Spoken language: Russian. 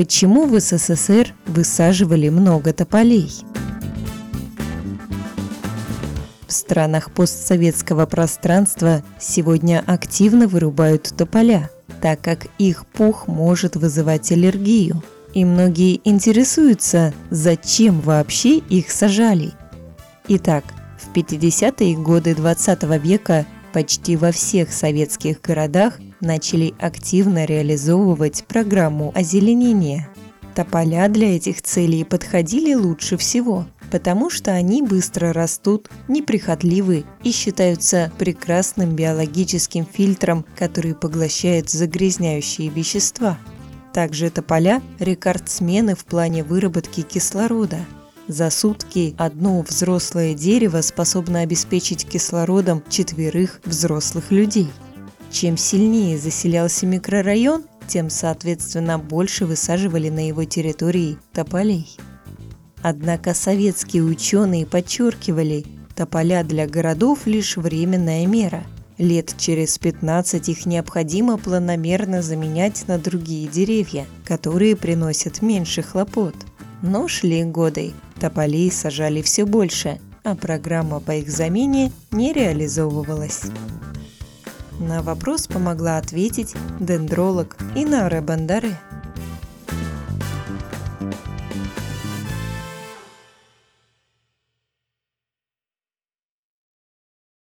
Почему в СССР высаживали много тополей? В странах постсоветского пространства сегодня активно вырубают тополя, так как их пух может вызывать аллергию. И многие интересуются, зачем вообще их сажали. Итак, в 50-е годы 20 века почти во всех советских городах начали активно реализовывать программу озеленения. Тополя для этих целей подходили лучше всего, потому что они быстро растут, неприхотливы и считаются прекрасным биологическим фильтром, который поглощает загрязняющие вещества. Также тополя – рекордсмены в плане выработки кислорода. За сутки одно взрослое дерево способно обеспечить кислородом четверых взрослых людей – чем сильнее заселялся микрорайон, тем, соответственно, больше высаживали на его территории тополей. Однако советские ученые подчеркивали, тополя для городов лишь временная мера. Лет через 15 их необходимо планомерно заменять на другие деревья, которые приносят меньше хлопот. Но шли годы, тополей сажали все больше, а программа по их замене не реализовывалась. На вопрос помогла ответить дендролог Инара Бандары.